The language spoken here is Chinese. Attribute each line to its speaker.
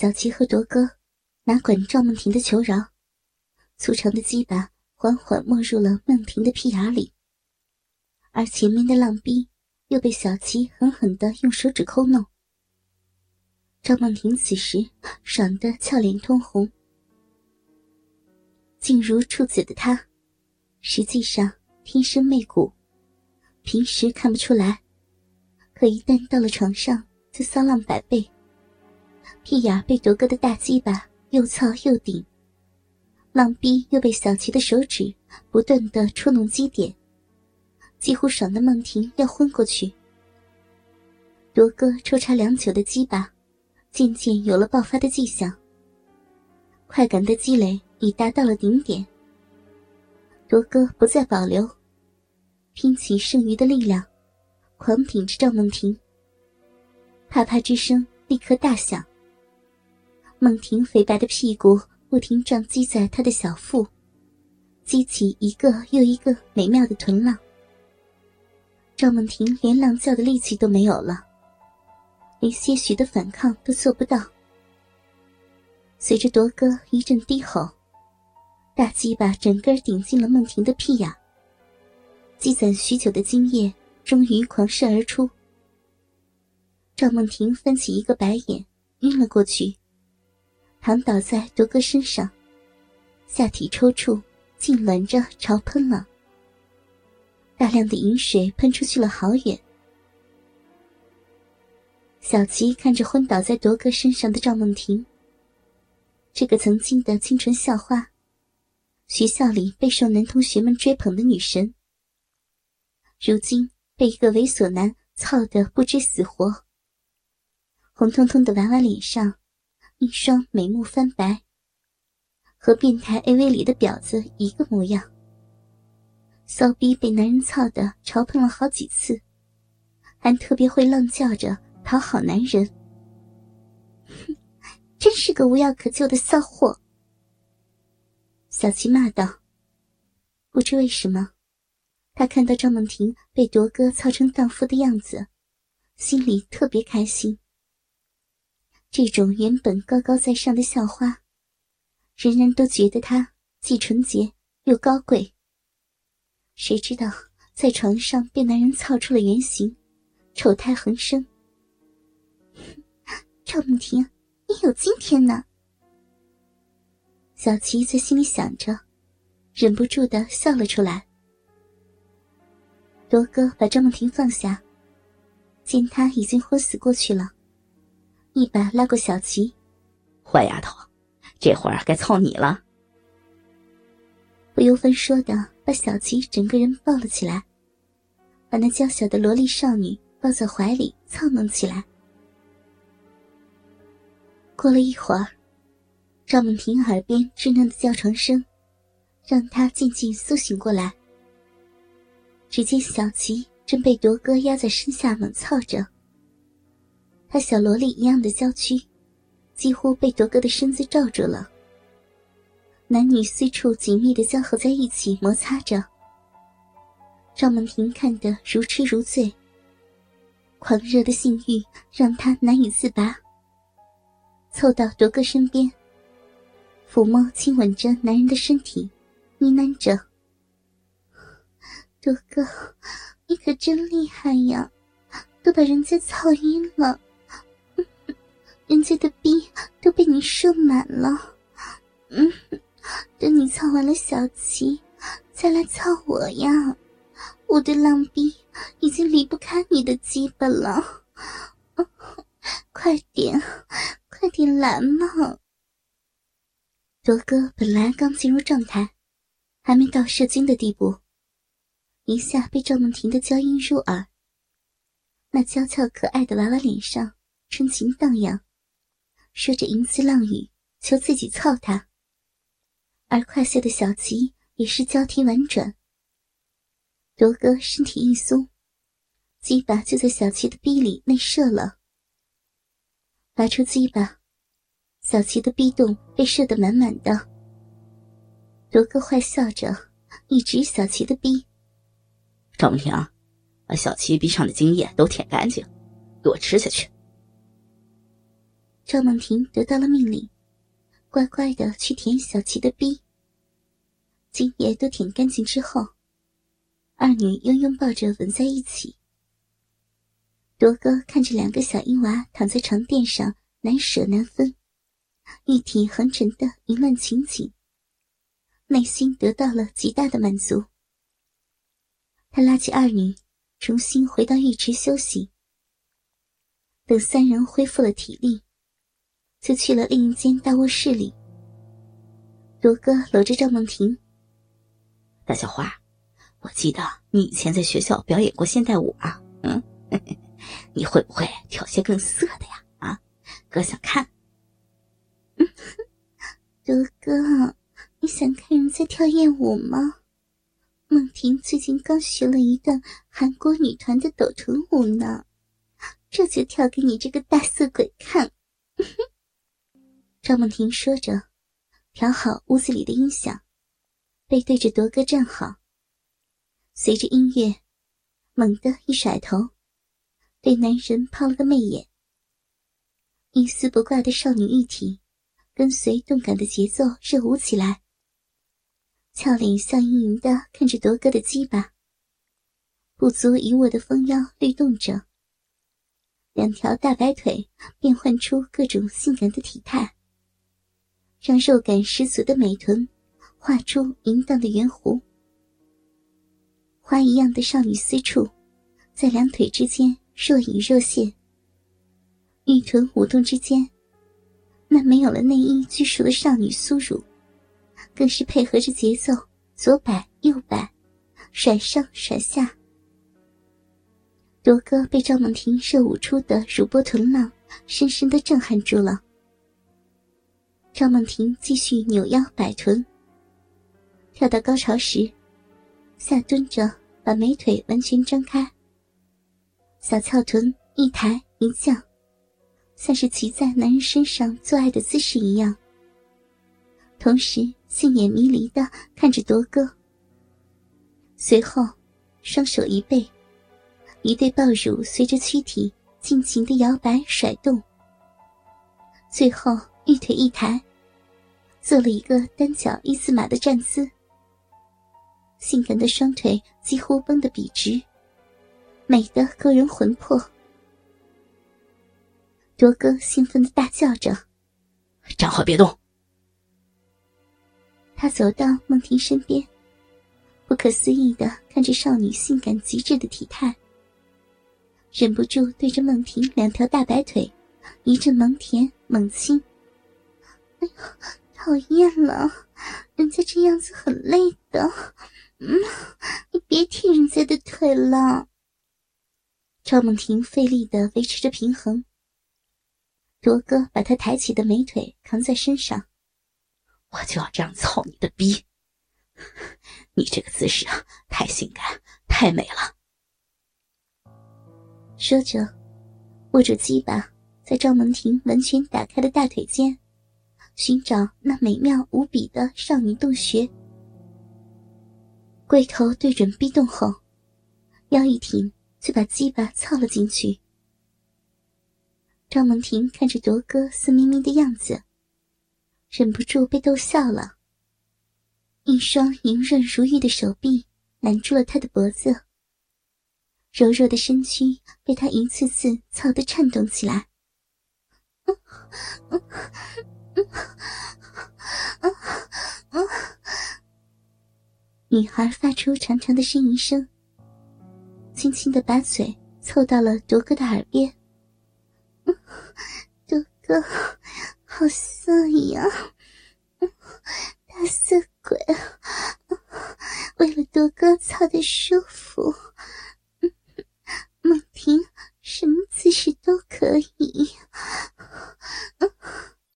Speaker 1: 小琪和铎哥哪管赵梦婷的求饶，粗长的鸡巴缓缓没入了梦婷的屁眼里，而前面的浪逼又被小琪狠狠的用手指抠弄。赵梦婷此时爽得俏脸通红，静如处子的她，实际上天生媚骨，平时看不出来，可一旦到了床上就骚浪百倍。屁眼被夺哥的大鸡巴又操又顶，浪逼又被小琪的手指不断的戳弄基点，几乎爽的梦婷要昏过去。夺哥抽插良久的鸡巴。渐渐有了爆发的迹象，快感的积累已达到了顶点。夺哥不再保留，拼起剩余的力量，狂顶着赵梦婷。啪啪之声立刻大响。梦婷肥白的屁股不停撞击在他的小腹，激起一个又一个美妙的臀浪。赵梦婷连浪叫的力气都没有了。连些许的反抗都做不到。随着铎哥一阵低吼，大鸡巴整个顶进了梦婷的屁眼，积攒许久的精液终于狂射而出。赵梦婷翻起一个白眼，晕了过去，躺倒在多哥身上，下体抽搐，痉挛着朝喷了，大量的饮水喷出去了好远。小琪看着昏倒在多哥身上的赵梦婷，这个曾经的清纯校花，学校里备受男同学们追捧的女神，如今被一个猥琐男操得不知死活。红彤彤的娃娃脸上，一双眉目翻白，和变态 AV 里的婊子一个模样。骚逼被男人操的潮喷了好几次，还特别会浪叫着。讨好男人，哼，真是个无药可救的骚货。小琪骂道：“不知为什么，他看到赵梦婷被铎哥操成荡妇的样子，心里特别开心。这种原本高高在上的校花，人人都觉得她既纯洁又高贵。谁知道在床上被男人操出了原形，丑态横生。”赵梦婷，你有今天呢！小琪在心里想着，忍不住的笑了出来。罗哥把赵梦婷放下，见她已经昏死过去了，一把拉过小琪：“
Speaker 2: 坏丫头，这会儿该操你了。”
Speaker 1: 不由分说的把小琪整个人抱了起来，把那娇小的萝莉少女抱在怀里操弄起来。过了一会儿，赵梦婷耳边稚嫩的叫床声，让她渐渐苏醒过来。只见小琪正被铎哥压在身下猛操着，她小萝莉一样的娇躯，几乎被铎哥的身子罩住了。男女私处紧密的交合在一起，摩擦着。赵梦婷看得如痴如醉，狂热的性欲让她难以自拔。凑到铎哥身边，抚摸、亲吻着男人的身体，呢喃着：“铎哥，你可真厉害呀，都把人家操晕了，人家的逼都被你射满了。嗯，等你操完了小琪，再来操我呀！我的浪逼已经离不开你的鸡巴了，快点！”快点来嘛！铎哥本来刚进入状态，还没到射精的地步，一下被赵梦婷的娇音入耳。那娇俏可爱的娃娃脸上春情荡漾，说着淫词浪语，求自己操他。而快射的小琪也是交替婉转。铎哥身体一松，鸡巴就在小琪的逼里内射了。拔出鸡巴，小琪的逼洞被射得满满的。罗哥坏笑着，一指小琪的逼：“
Speaker 2: 赵梦婷，把小琪逼上的精液都舔干净，给我吃下去。”
Speaker 1: 赵梦婷得到了命令，乖乖的去舔小琪的逼。精液都舔干净之后，二女又拥抱着吻在一起。铎哥看着两个小婴娃躺在床垫上，难舍难分，玉体横陈的淫乱情景，内心得到了极大的满足。他拉起二女，重新回到浴池休息。等三人恢复了体力。就去了另一间大卧室里。罗哥搂着赵梦婷，
Speaker 2: 大小花，我记得你以前在学校表演过现代舞啊，嗯，你会不会跳些更色的呀？啊，哥想看。
Speaker 1: 罗哥，你想看人在跳艳舞吗？梦婷最近刚学了一段韩国女团的抖臀舞呢，这就跳给你这个大色鬼看。赵梦婷说着，调好屋子里的音响，背对着铎哥站好。随着音乐，猛地一甩头，对男人抛了个媚眼。一丝不挂的少女玉体，跟随动感的节奏热舞起来。俏脸笑盈盈的看着铎哥的鸡巴，不足一握的丰腰律动着，两条大白腿变换出各种性感的体态。让肉感十足的美臀画出淫荡的圆弧，花一样的少女私处在两腿之间若隐若现。玉臀舞动之间，那没有了内衣拘束的少女酥乳，更是配合着节奏左摆右摆，甩上甩下。铎哥被赵梦婷热舞出的乳波臀浪深深的震撼住了。赵梦婷继续扭腰摆臀，跳到高潮时，下蹲着把美腿完全张开，小翘臀一抬一降，像是骑在男人身上做爱的姿势一样。同时，杏眼迷离的看着铎哥。随后，双手一背，一对抱乳随着躯体尽情的摇摆甩动，最后玉腿一抬。做了一个单脚一字马的站姿，性感的双腿几乎绷得笔直，美得勾人魂魄。多哥兴奋的大叫着：“
Speaker 2: 站好，别动！”
Speaker 1: 他走到梦婷身边，不可思议的看着少女性感极致的体态，忍不住对着梦婷两条大白腿一阵猛舔猛亲。哎呀！讨厌了，人家这样子很累的。嗯，你别踢人家的腿了。赵梦婷费力的维持着平衡。铎哥把她抬起的美腿扛在身上，
Speaker 2: 我就要这样操你的逼。你这个姿势啊，太性感，太美了。
Speaker 1: 说着，握住鸡巴，在赵梦婷完全打开的大腿间。寻找那美妙无比的少女洞穴，龟头对准壁洞后，腰一挺，就把鸡巴操了进去。张梦婷看着铎哥色眯眯的样子，忍不住被逗笑了。一双莹润如玉的手臂揽住了他的脖子，柔弱的身躯被他一次次操得颤动起来。女孩发出长长的呻吟声，轻轻的把嘴凑到了铎哥的耳边。铎哥，好色呀！大色鬼，为了铎哥操的舒